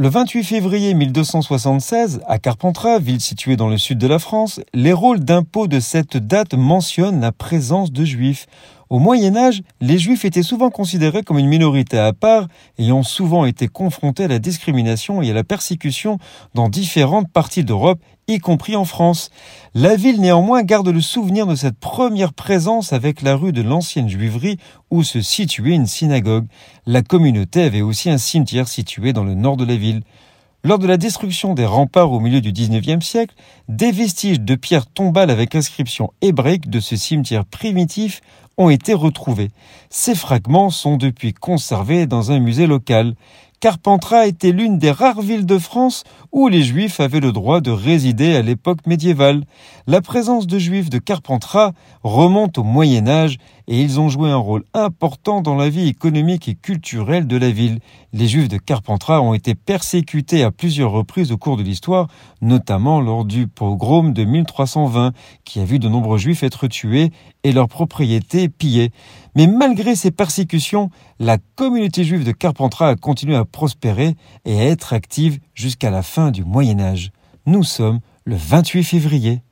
Le 28 février 1276, à Carpentras, ville située dans le sud de la France, les rôles d'impôt de cette date mentionnent la présence de juifs. Au Moyen Âge, les juifs étaient souvent considérés comme une minorité à part, ayant souvent été confrontés à la discrimination et à la persécution dans différentes parties d'Europe, y compris en France. La ville néanmoins garde le souvenir de cette première présence avec la rue de l'ancienne juiverie où se situait une synagogue. La communauté avait aussi un cimetière situé dans le nord de la ville. Lors de la destruction des remparts au milieu du XIXe siècle, des vestiges de pierres tombales avec inscription hébraïque de ce cimetière primitif ont été retrouvés. Ces fragments sont depuis conservés dans un musée local. Carpentras était l'une des rares villes de France où les Juifs avaient le droit de résider à l'époque médiévale. La présence de Juifs de Carpentras remonte au Moyen Âge et ils ont joué un rôle important dans la vie économique et culturelle de la ville. Les Juifs de Carpentras ont été persécutés à plusieurs reprises au cours de l'histoire, notamment lors du pogrom de 1320, qui a vu de nombreux Juifs être tués et leurs propriétés pillées. Mais malgré ces persécutions, la communauté juive de Carpentras a continué à prospérer et être active jusqu'à la fin du Moyen Âge. Nous sommes le 28 février.